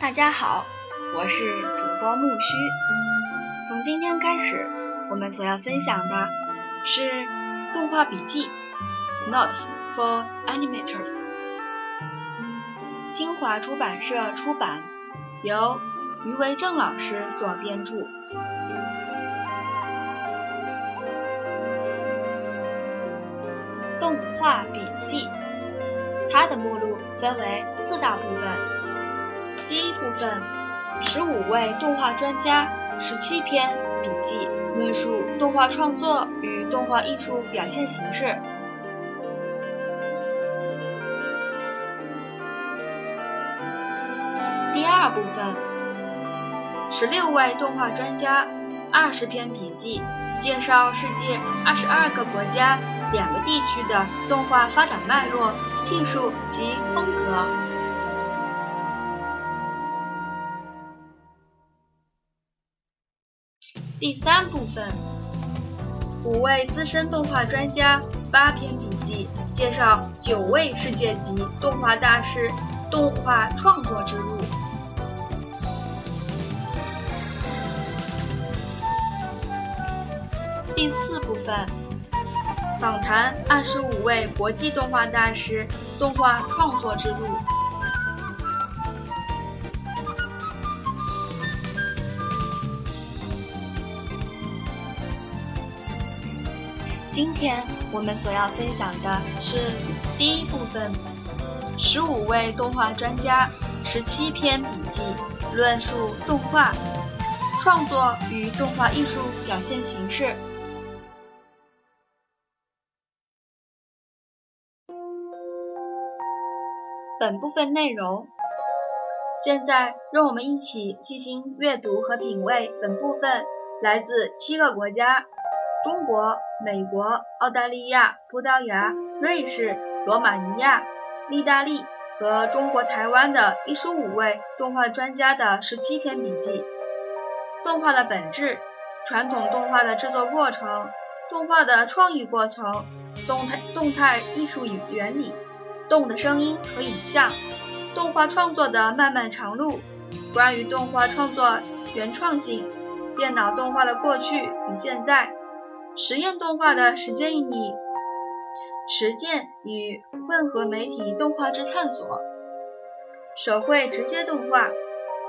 大家好，我是主播木须。从今天开始，我们所要分享的是动画笔记 （Notes for Animators），清华出版社出版，由余维正老师所编著。动画笔记，它的目录分为四大部分。第一部分，十五位动画专家，十七篇笔记，论述动画创作与动画艺术表现形式。第二部分，十六位动画专家，二十篇笔记，介绍世界二十二个国家、两个地区的动画发展脉络、技术及风格。第三部分，五位资深动画专家，八篇笔记，介绍九位世界级动画大师动画创作之路。第四部分，访谈二十五位国际动画大师动画创作之路。今天我们所要分享的是第一部分，十五位动画专家，十七篇笔记，论述动画创作与动画艺术表现形式。本部分内容，现在让我们一起细心阅读和品味本部分来自七个国家。中国、美国、澳大利亚、葡萄牙、瑞士、罗马尼亚、意大利和中国台湾的一十五位动画专家的十七篇笔记。动画的本质、传统动画的制作过程、动画的创意过程、动态动态艺术与原理、动的声音和影像、动画创作的漫漫长路、关于动画创作原创性、电脑动画的过去与现在。实验动画的实践意义，实践与混合媒体动画之探索，手绘直接动画，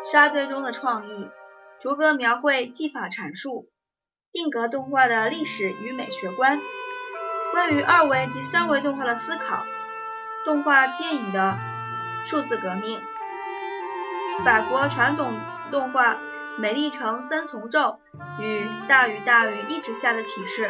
沙堆中的创意，逐格描绘技法阐述，定格动画的历史与美学观，关于二维及三维动画的思考，动画电影的数字革命，法国传统动画。美丽城三重奏与大雨大雨一直下的启示，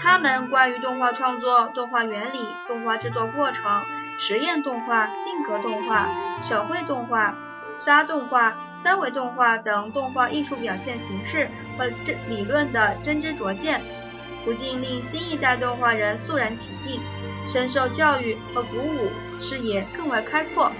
他们关于动画创作、动画原理、动画制作过程、实验动画、定格动画、手绘动画、沙动画、三维动画等动画艺术表现形式和这理论的真知灼见，不禁令新一代动画人肃然起敬，深受教育和鼓舞，视野更为开阔。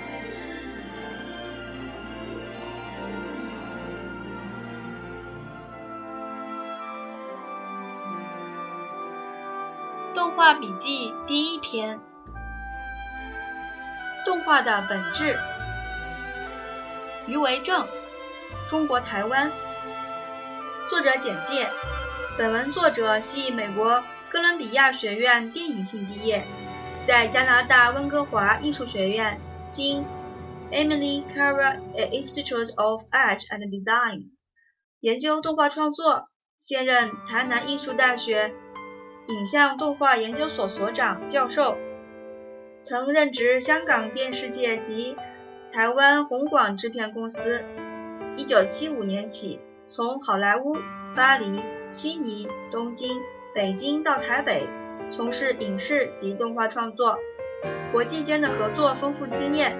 画笔记第一篇：动画的本质。余为正，中国台湾。作者简介：本文作者系美国哥伦比亚学院电影系毕业，在加拿大温哥华艺术学院经 Emily Carr Institute of Art and Design 研究动画创作，现任台南艺术大学。影像动画研究所所长、教授，曾任职香港电视界及台湾红广制片公司。一九七五年起，从好莱坞、巴黎、悉尼、东京、北京到台北，从事影视及动画创作，国际间的合作丰富经验。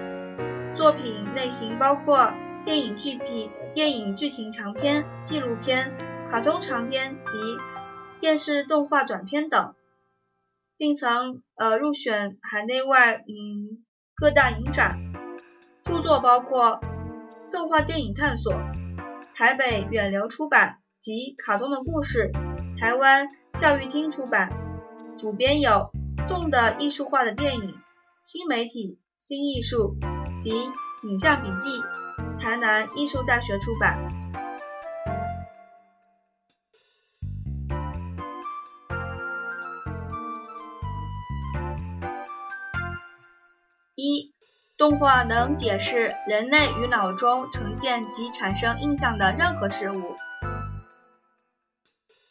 作品类型包括电影剧片、电影剧情长片、纪录片、卡通长片及。电视动画短片等，并曾呃入选海内外嗯各大影展。著作包括《动画电影探索》，台北远流出版及《卡通的故事》，台湾教育厅出版。主编有《动的艺术化的电影》、新媒体、新艺术及影像笔记、台南艺术大学出版。动画能解释人类与脑中呈现及产生印象的任何事物。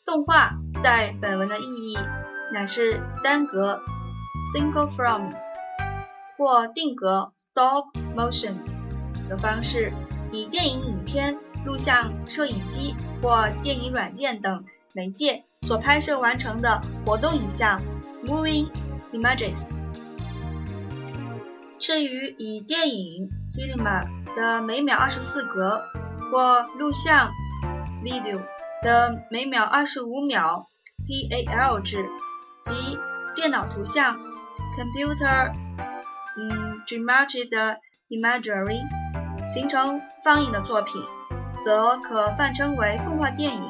动画在本文的意义乃是单格 （single frame） 或定格 （stop motion） 的方式，以电影影片、录像摄影机或电影软件等媒介所拍摄完成的活动影像 （moving images）。至于以电影 （cinema） 的每秒二十四格或录像。的每秒二十五秒 PAL 制及电脑图像 Computer 嗯 Generated Imagery 形成放映的作品，则可泛称为动画电影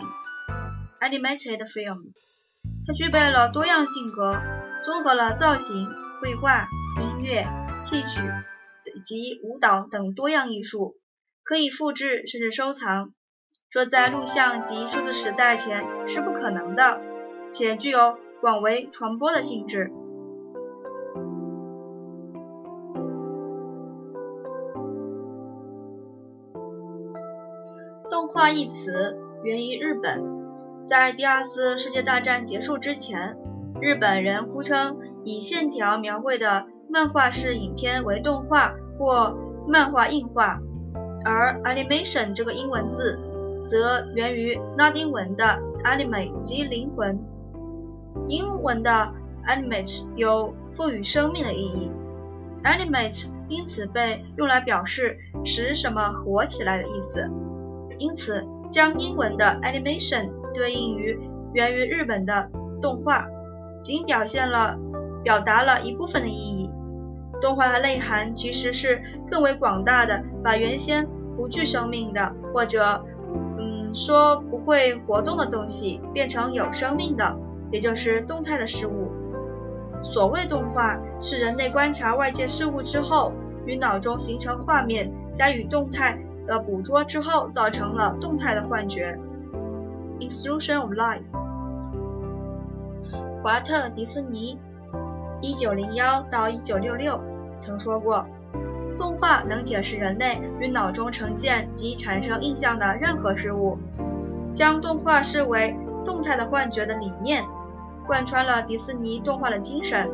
Animated Film。它具备了多样性格，综合了造型、绘画、音乐、戏剧以及舞蹈等多样艺术，可以复制甚至收藏。这在录像及数字时代前是不可能的，且具有广为传播的性质。动画一词源于日本，在第二次世界大战结束之前，日本人呼称以线条描绘的漫画式影片为动画或漫画映画，而 animation 这个英文字。则源于拉丁文的 anime 及灵魂，英文的 animate 有赋予生命的意义，animate 因此被用来表示使什么活起来的意思，因此将英文的 animation 对应于源于日本的动画，仅表现了表达了一部分的意义。动画的内涵其实是更为广大的，把原先不具生命的或者嗯说不会活动的东西变成有生命的，也就是动态的事物。所谓动画，是人类观察外界事物之后，与脑中形成画面，加以动态的捕捉之后，造成了动态的幻觉。Illusion of life。华特·迪士尼，1901到1966曾说过。动画能解释人类与脑中呈现及产生印象的任何事物，将动画视为动态的幻觉的理念，贯穿了迪士尼动画的精神。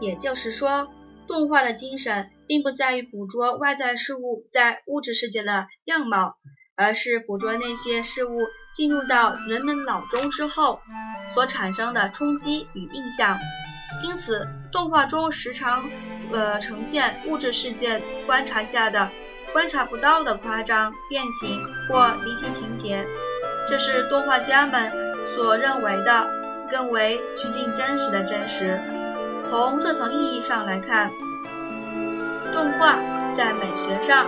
也就是说，动画的精神并不在于捕捉外在事物在物质世界的样貌，而是捕捉那些事物进入到人们脑中之后所产生的冲击与印象。因此，动画中时常呃呈现物质世界观察下的观察不到的夸张、变形或离奇情节，这是动画家们所认为的更为趋近真实的真实。从这层意义上来看，动画在美学上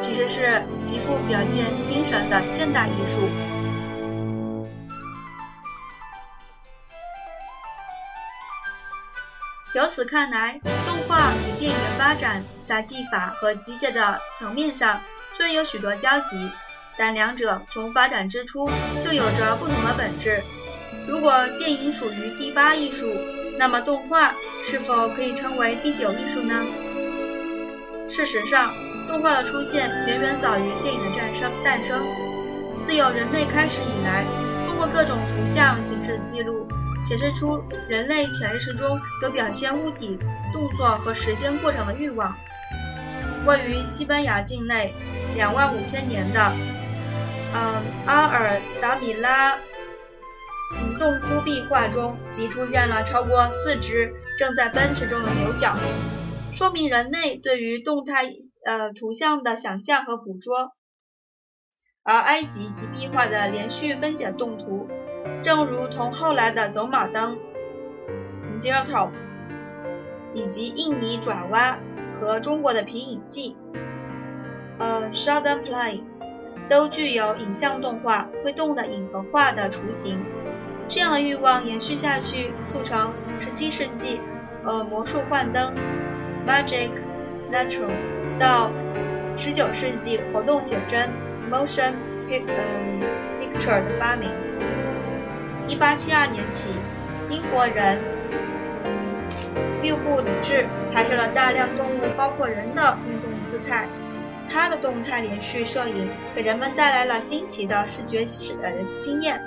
其实是极富表现精神的现代艺术。由此看来，动画与电影的发展在技法和机械的层面上虽有许多交集，但两者从发展之初就有着不同的本质。如果电影属于第八艺术，那么动画是否可以称为第九艺术呢？事实上，动画的出现远远早于电影的诞生。诞生自有人类开始以来，通过各种图像形式的记录。显示出人类潜意识中有表现物体动作和时间过程的欲望。位于西班牙境内两万五千年的，嗯，阿尔达米拉洞窟壁画中，即出现了超过四只正在奔驰中的牛角，说明人类对于动态呃图像的想象和捕捉。而埃及及壁画的连续分解动图。正如同后来的走马灯 g i r o t o p 以及印尼爪哇和中国的皮影戏，呃，Shodan Play，都具有影像动画会动的影和画的雏形。这样的欲望延续下去，促成17世纪，呃，魔术幻灯 Magic Natural 到十九世纪活动写真 （motion picture） 的发明。一八七二年起，英国人嗯缪布鲁治拍摄了大量动物，包括人的运动姿态。他的动态连续摄影给人们带来了新奇的视觉视呃经验，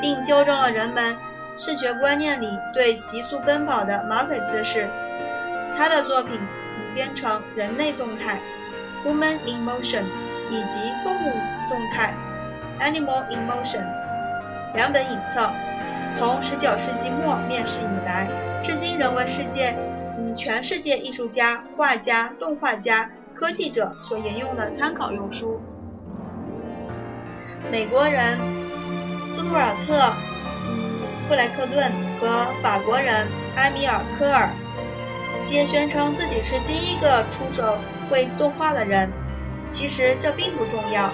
并纠正了人们视觉观念里对急速奔跑的马腿姿势。他的作品编成《人类动态》（Woman in Motion） 以及《动物动态》（Animal in Motion） 两本影册，从十九世纪末面世以来，至今仍为世界嗯全世界艺术家、画家、动画家。科技者所沿用的参考用书。美国人斯图尔特·嗯布莱克顿和法国人埃米尔·科尔皆宣称自己是第一个出手绘动画的人。其实这并不重要。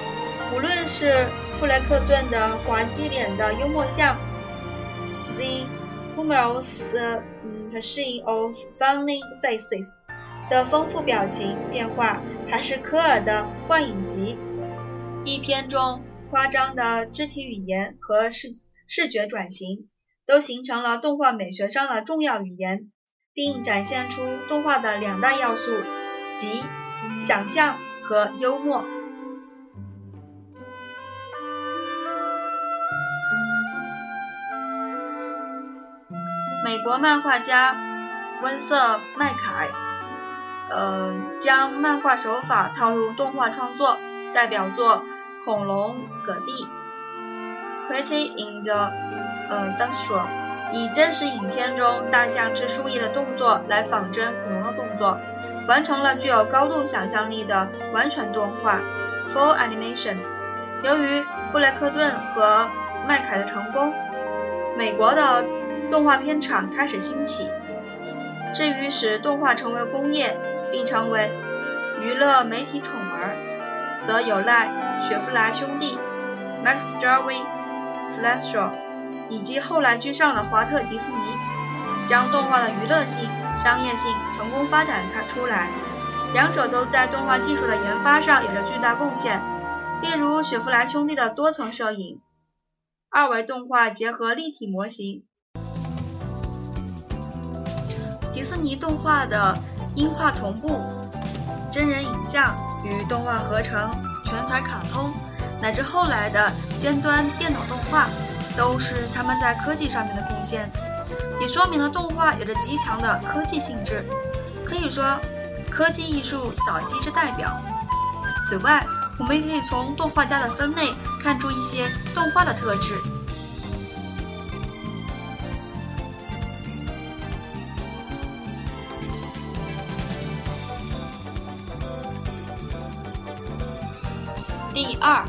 无论是布莱克顿的滑稽脸的幽默像，The humorous machine of funny faces。的丰富表情变化，还是科尔的幻影集一篇中夸张的肢体语言和视视觉转型，都形成了动画美学上的重要语言，并展现出动画的两大要素，即想象和幽默。美国漫画家温瑟麦凯。呃，将漫画手法套入动画创作，代表作《恐龙葛蒂》（Pretty in the 呃 Dinosaur） 以真实影片中大象吃树叶的动作来仿真恐龙的动作，完成了具有高度想象力的完全动画 （Full Animation）。由于布莱克顿和麦凯的成功，美国的动画片厂开始兴起。至于使动画成为工业，并成为娱乐媒体宠儿，则有赖雪佛兰兄弟 Max Jarvis、Fleischer 以及后来居上的华特迪士尼，将动画的娱乐性、商业性成功发展开出来。两者都在动画技术的研发上有着巨大贡献。例如，雪佛兰兄弟的多层摄影、二维动画结合立体模型，迪士尼动画的。音画同步、真人影像与动画合成、全彩卡通，乃至后来的尖端电脑动画，都是他们在科技上面的贡献，也说明了动画有着极强的科技性质，可以说科技艺术早期之代表。此外，我们也可以从动画家的分类看出一些动画的特质。二，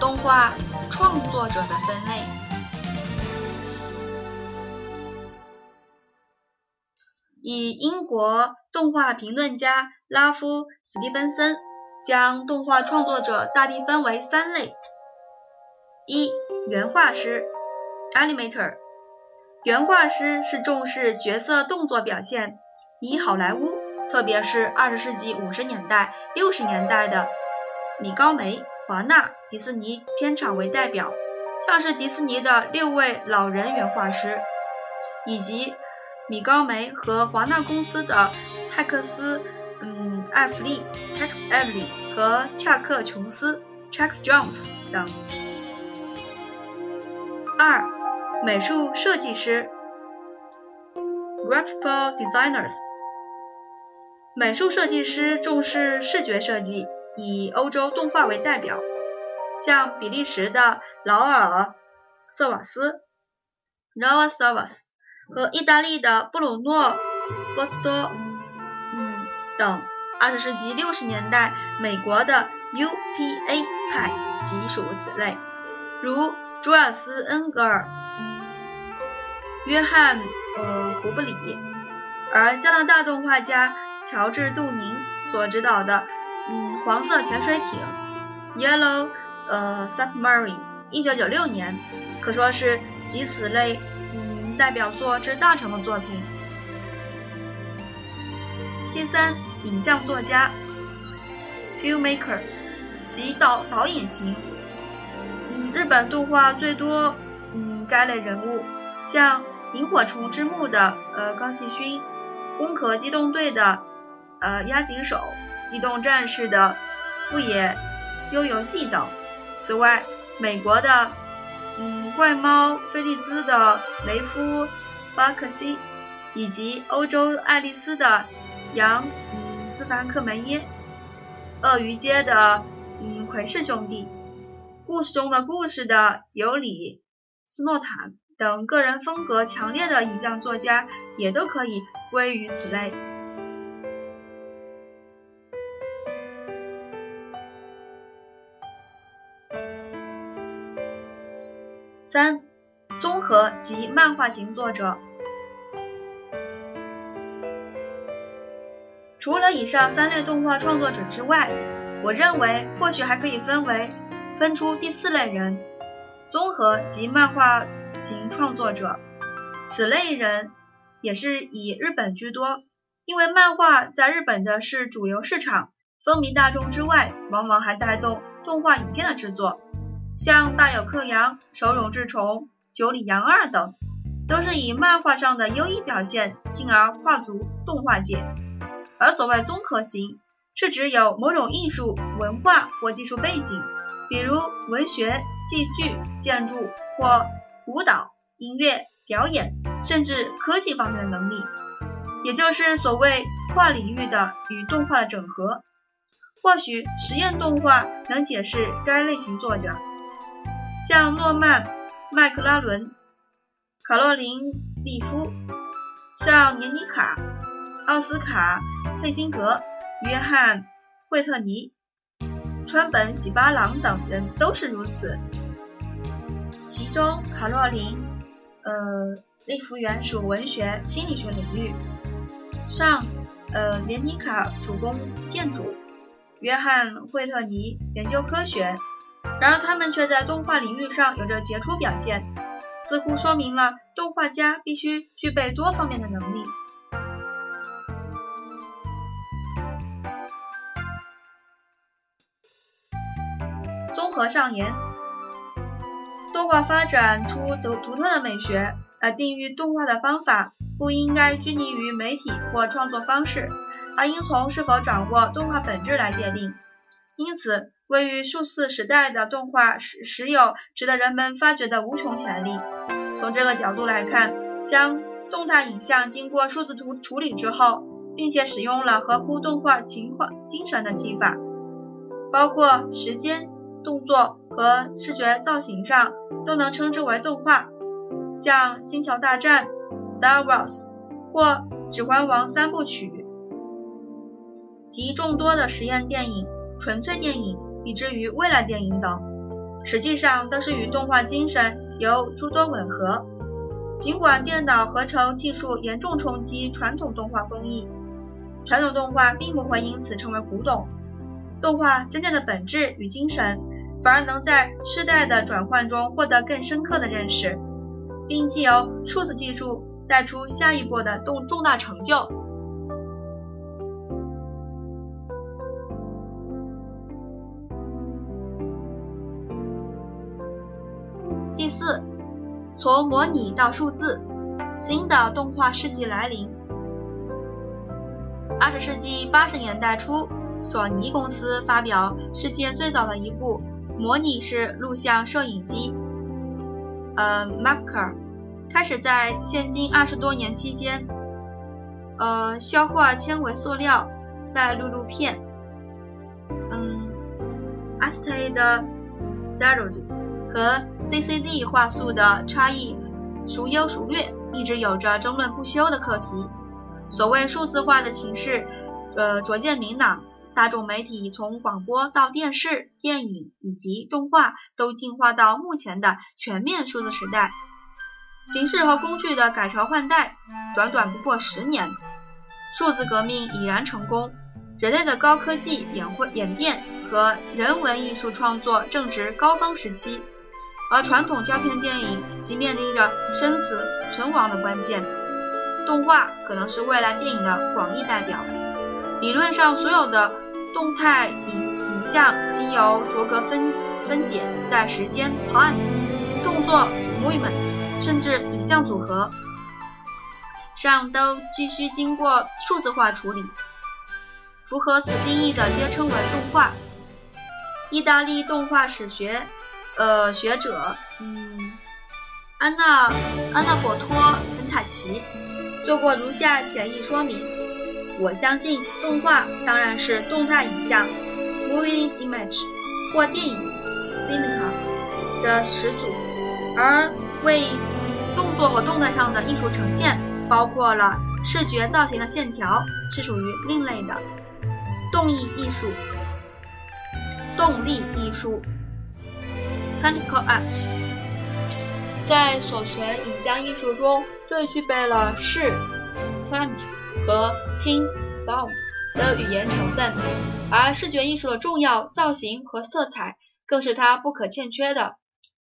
动画创作者的分类。以英国动画评论家拉夫·史蒂芬森将动画创作者大体分为三类：一、原画师 （Animator）。原画师是重视角色动作表现，以好莱坞，特别是二十世纪五十年代、六十年代的。米高梅、华纳、迪士尼片场为代表，像是迪士尼的六位老人原画师，以及米高梅和华纳公司的泰克斯、嗯艾弗利 （Tex Avery） 和恰克琼斯 （Chuck Jones） 等。二、美术设计师 （Graphic Designers）。美术设计师重视视觉设计。以欧洲动画为代表，像比利时的劳尔·瑟瓦斯 （Raul Savas） 和意大利的布鲁诺·波斯多，嗯等。二十世纪六十年代美国的 UPA 派即属此类，如朱尔斯·恩格尔、约翰·呃胡布里，而加拿大动画家乔治·杜宁所指导的。嗯，黄色潜水艇，Yellow 呃 Submarine，一九九六年，可说是集此类嗯代表作之大成的作品。第三，影像作家 filmmaker，即导导演型。嗯，日本动画最多嗯该类人物，像萤火虫之墓的呃高希勋，攻壳机动队的呃押井守，机动战士的富野悠游记等。此外，美国的嗯怪猫菲利兹的雷夫巴克西，以及欧洲爱丽丝的杨嗯斯凡克梅耶，鳄鱼街的嗯奎氏兄弟，故事中的故事的尤里斯诺坦等个人风格强烈的影像作家，也都可以归于此类。三、综合及漫画型作者。除了以上三类动画创作者之外，我认为或许还可以分为分出第四类人：综合及漫画型创作者。此类人也是以日本居多，因为漫画在日本的是主流市场，风靡大众之外，往往还带动动画影片的制作。像大有克洋、手冢治虫、九里洋二等，都是以漫画上的优异表现，进而跨足动画界。而所谓综合型，是指有某种艺术、文化或技术背景，比如文学、戏剧、建筑或舞蹈、音乐、表演，甚至科技方面的能力，也就是所谓跨领域的与动画的整合。或许实验动画能解释该类型作者。像诺曼·麦克拉伦、卡洛琳·利夫、像年妮卡、奥斯卡·费辛格、约翰·惠特尼、川本喜八郎等人都是如此。其中，卡洛琳·呃利夫原属文学心理学领域，上呃年妮卡主攻建筑，约翰·惠特尼研究科学。然而，他们却在动画领域上有着杰出表现，似乎说明了动画家必须具备多方面的能力。综合上言，动画发展出独独特的美学，而定义动画的方法不应该拘泥于媒体或创作方式，而应从是否掌握动画本质来界定。因此。位于数字时代的动画时时有值得人们发掘的无穷潜力。从这个角度来看，将动态影像经过数字图处理之后，并且使用了合乎动画情况精神的技法，包括时间、动作和视觉造型上，都能称之为动画。像《星球大战》（Star Wars） 或《指环王》三部曲及众多的实验电影、纯粹电影。以至于未来电影等，实际上都是与动画精神有诸多吻合。尽管电脑合成技术严重冲击传统动画工艺，传统动画并不会因此成为古董。动画真正的本质与精神，反而能在世代的转换中获得更深刻的认识，并既由数字技术带出下一步的动重大成就。从模拟到数字，新的动画世纪来临。二十世纪八十年代初，索尼公司发表世界最早的一部模拟式录像摄影机，呃，Marker，开始在现今二十多年期间，呃，消化纤维塑料在录录片，嗯，Acetate Celluloid。和 CCD 画素的差异孰优孰劣，一直有着争论不休的课题。所谓数字化的形式，呃，逐渐明朗。大众媒体从广播到电视、电影以及动画，都进化到目前的全面数字时代。形式和工具的改朝换代，短短不过十年，数字革命已然成功。人类的高科技演会演变和人文艺术创作正值高峰时期。而传统胶片电影即面临着生死存亡的关键，动画可能是未来电影的广义代表。理论上，所有的动态影影像经由逐格分分解，在时间 time、动作 （movements） 甚至影像组合上都必须经过数字化处理。符合此定义的皆称为动画。意大利动画史学呃学者嗯安娜安娜博托本塔奇做过如下简易说明。我相信动画当然是动态影像 （moving image） 或电影 （cinema） 的始祖，而为动作和动态上的艺术呈现，包括了视觉造型的线条，是属于另类的动意艺术、动力艺术 （technical arts，。在所学影像艺术中，最具备了视 （sight） 和听 的语言成分，而视觉艺术的重要造型和色彩更是它不可欠缺的。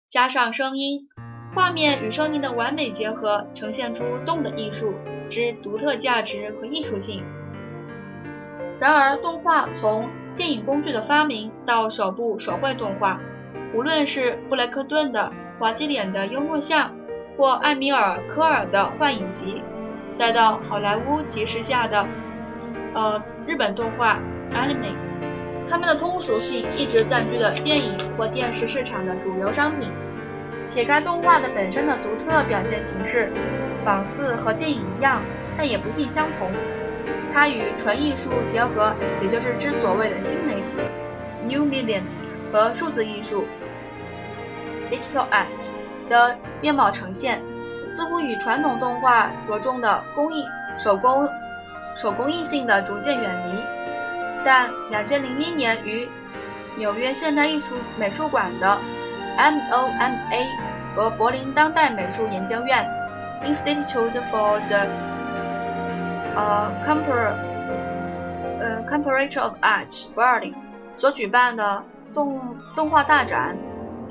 加上声音，画面与声音的完美结合，呈现出动的艺术之独特价值和艺术性。然而，动画从电影工具的发明到首部手绘动画，无论是布莱克顿的滑稽脸的幽默像，或艾米尔·科尔的幻影集。再到好莱坞及时下的，呃，日本动画 anime，它们的通俗性一直占据了电影或电视市场的主流商品。撇开动画的本身的独特表现形式，仿似和电影一样，但也不尽相同。它与纯艺术结合，也就是之所谓的新媒体 new medium 和数字艺术 digital art 的面貌呈现。似乎与传统动画着重的工艺、手工、手工艺性的逐渐远离，但2001年于纽约现代艺术美术馆的 MoMA 和柏林当代美术研究院 Institute for the 呃 Compar 呃 Comparative of Art Berlin 所举办的动动画大展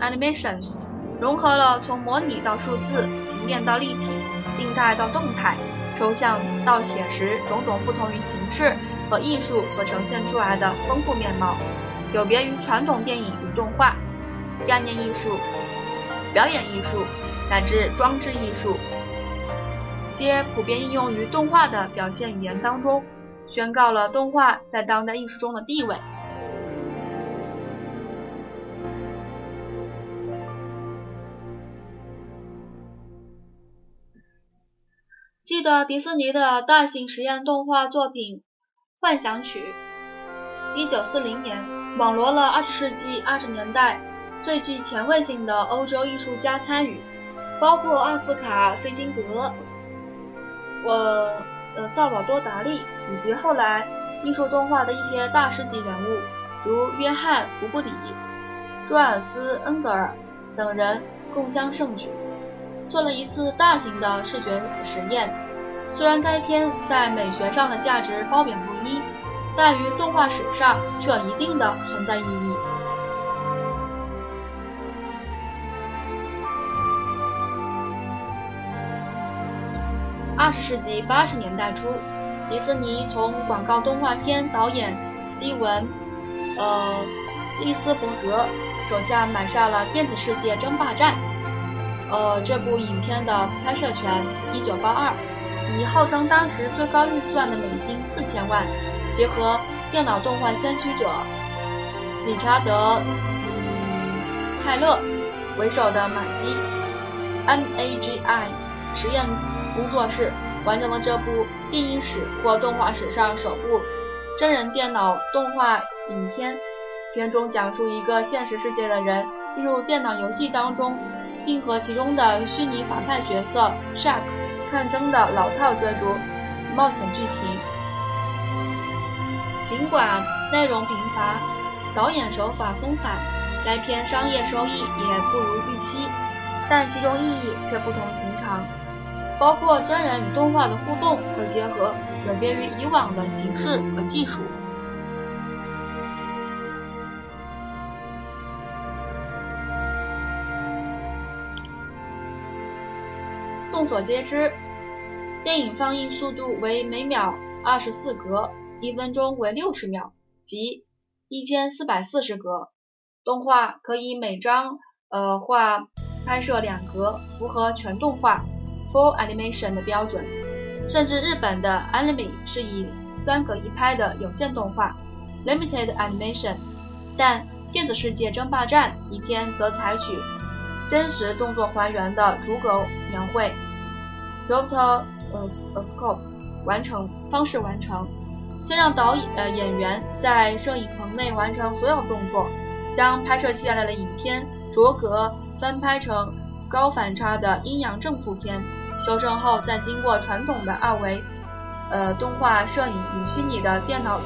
Animations 融合了从模拟到数字。平面到立体，静态到动态，抽象到写实，种种不同于形式和艺术所呈现出来的丰富面貌，有别于传统电影与动画、概念艺术、表演艺术乃至装置艺术，皆普遍应用于动画的表现语言当中，宣告了动画在当代艺术中的地位。记得迪士尼的大型实验动画作品《幻想曲》，一九四零年，网罗了二十世纪二十年代最具前卫性的欧洲艺术家参与，包括奥斯卡·费金格、我呃萨瓦多·达利以及后来艺术动画的一些大师级人物，如约翰·胡布里、朱尔斯·恩格尔等人共襄盛举。做了一次大型的视觉实验，虽然该片在美学上的价值褒贬不一，但于动画史上却有一定的存在意义。二十世纪八十年代初，迪士尼从广告动画片导演斯蒂文·呃利斯伯格手下买下了《电子世界争霸战》。呃，这部影片的拍摄权，一九八二，以号称当时最高预算的美金四千万，结合电脑动画先驱者理查德·泰勒为首的马基 （MAGI） 实验工作室，完成了这部电影史或动画史上首部真人电脑动画影片。片中讲述一个现实世界的人进入电脑游戏当中。并和其中的虚拟反派角色 Shark 抗争的老套追逐冒险剧情。尽管内容贫乏，导演手法松散，该片商业收益也不如预期，但其中意义却不同寻常，包括真人与动画的互动和结合，远别于以往的形式和技术。众所皆知，电影放映速度为每秒二十四格，一分钟为六十秒，即一千四百四十格。动画可以每张呃画拍摄两格，符合全动画 （full animation） 的标准。甚至日本的 Anime 是以三格一拍的有线动画 （limited animation），但《电子世界争霸战》一篇则采取真实动作还原的逐格描绘 （rotoscope） 完成方式完成。先让导演呃演员在摄影棚内完成所有动作，将拍摄下来的影片逐格翻拍成高反差的阴阳正负片，修正后再经过传统的二维呃动画摄影与虚拟的电脑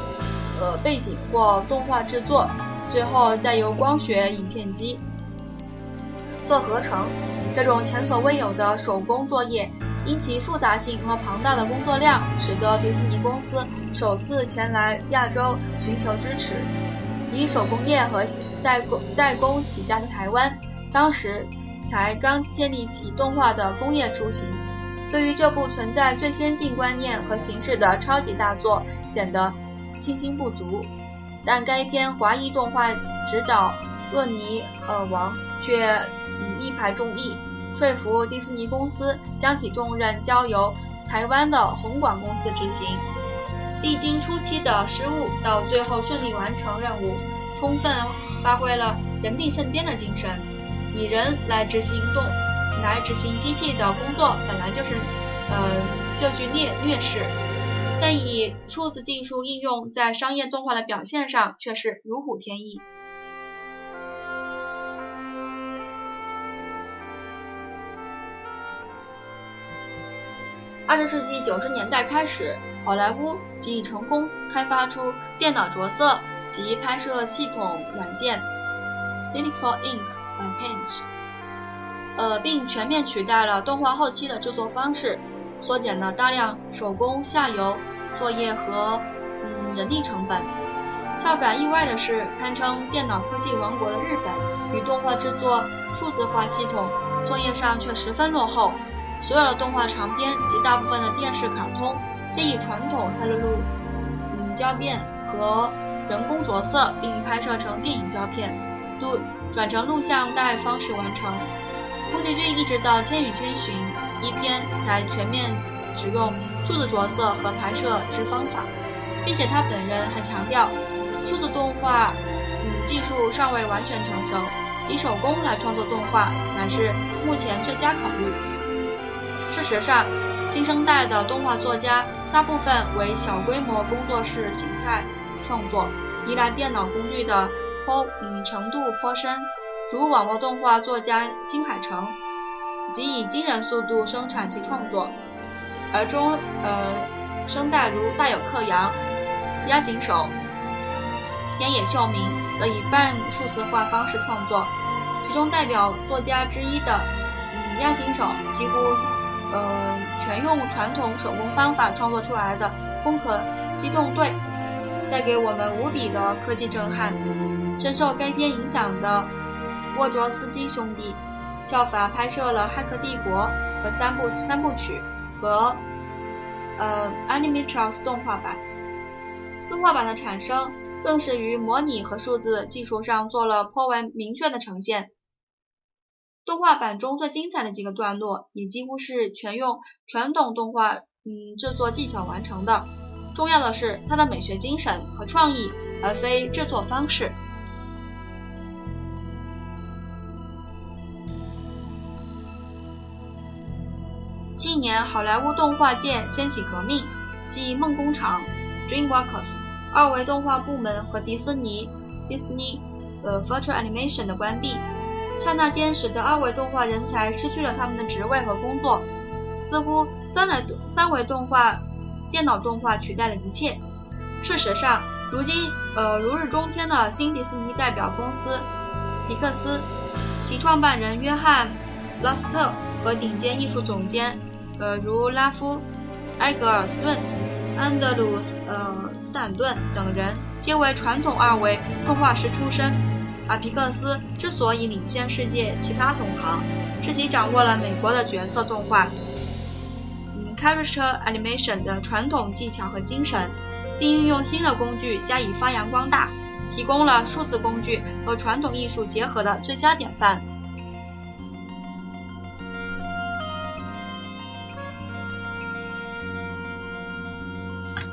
呃背景或动画制作。最后再由光学影片机做合成，这种前所未有的手工作业，因其复杂性和庞大的工作量，使得迪士尼公司首次前来亚洲寻求支持。以手工业和代工代工起家的台湾，当时才刚建立起动画的工业雏形，对于这部存在最先进观念和形式的超级大作，显得信心不足。但该片华裔动画指导厄尼尔王却一排众议，说服迪士尼公司将其重任交由台湾的红广公司执行。历经初期的失误，到最后顺利完成任务，充分发挥了人定胜天的精神。以人来执行动，来执行机器的工作，本来就是，呃，就具劣劣势。但以数字技术应用在商业动画的表现上却是如虎添翼。二十世纪九十年代开始，好莱坞即已成功开发出电脑着色及拍摄系统软件 Digital Ink Paint，呃，并全面取代了动画后期的制作方式。缩减了大量手工下游作业和嗯人力成本。较感意外的是，堪称电脑科技王国的日本，与动画制作数字化系统作业上却十分落后。所有的动画长片及大部分的电视卡通，皆以传统赛璐璐嗯胶片和人工着色，并拍摄成电影胶片，录转成录像带方式完成。宫崎骏一直到《千与千寻》一篇才全面使用数字着色和拍摄之方法，并且他本人还强调，数字动画嗯技术尚未完全成熟，以手工来创作动画乃是目前最佳考虑。事实上，新生代的动画作家大部分为小规模工作室形态创作，依赖电脑工具的颇嗯程度颇深。如网络动画作家新海诚，即以惊人速度生产其创作；而中呃生代如大友克洋、押井守、烟野秀明，则以半数字化方式创作。其中代表作家之一的嗯押井守，几乎呃全用传统手工方法创作出来的《攻壳机动队》，带给我们无比的科技震撼。深受该片影响的。沃卓斯基兄弟效法拍摄了《骇客帝国》和三部三部曲和呃《Animatrix》动画版。动画版的产生更是于模拟和数字技术上做了颇为明确的呈现。动画版中最精彩的几个段落也几乎是全用传统动画嗯制作技巧完成的。重要的是它的美学精神和创意，而非制作方式。近年，好莱坞动画界掀起革命，继梦工厂 （DreamWorks） 二维动画部门和迪士尼 （Disney） 呃 Virtual Animation 的关闭，刹那间使得二维动画人才失去了他们的职位和工作，似乎三维三维动画、电脑动画取代了一切。事实上，如今呃如日中天的新迪士尼代表公司皮克斯，其创办人约翰·拉斯特和顶尖艺术总监。呃，如拉夫·埃格尔斯顿、安德鲁斯呃斯坦顿等人，皆为传统二维动画师出身。而皮克斯之所以领先世界其他同行，是其掌握了美国的角色动画，嗯，character animation 的传统技巧和精神。并运用新的工具加以发扬光大，提供了数字工具和传统艺术结合的最佳典范。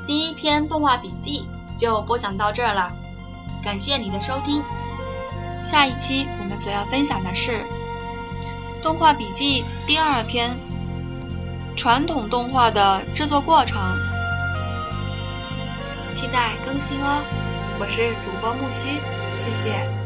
第一篇动画笔记就播讲到这儿了，感谢你的收听。下一期我们所要分享的是动画笔记第二篇：传统动画的制作过程。期待更新哦！我是主播木须，谢谢。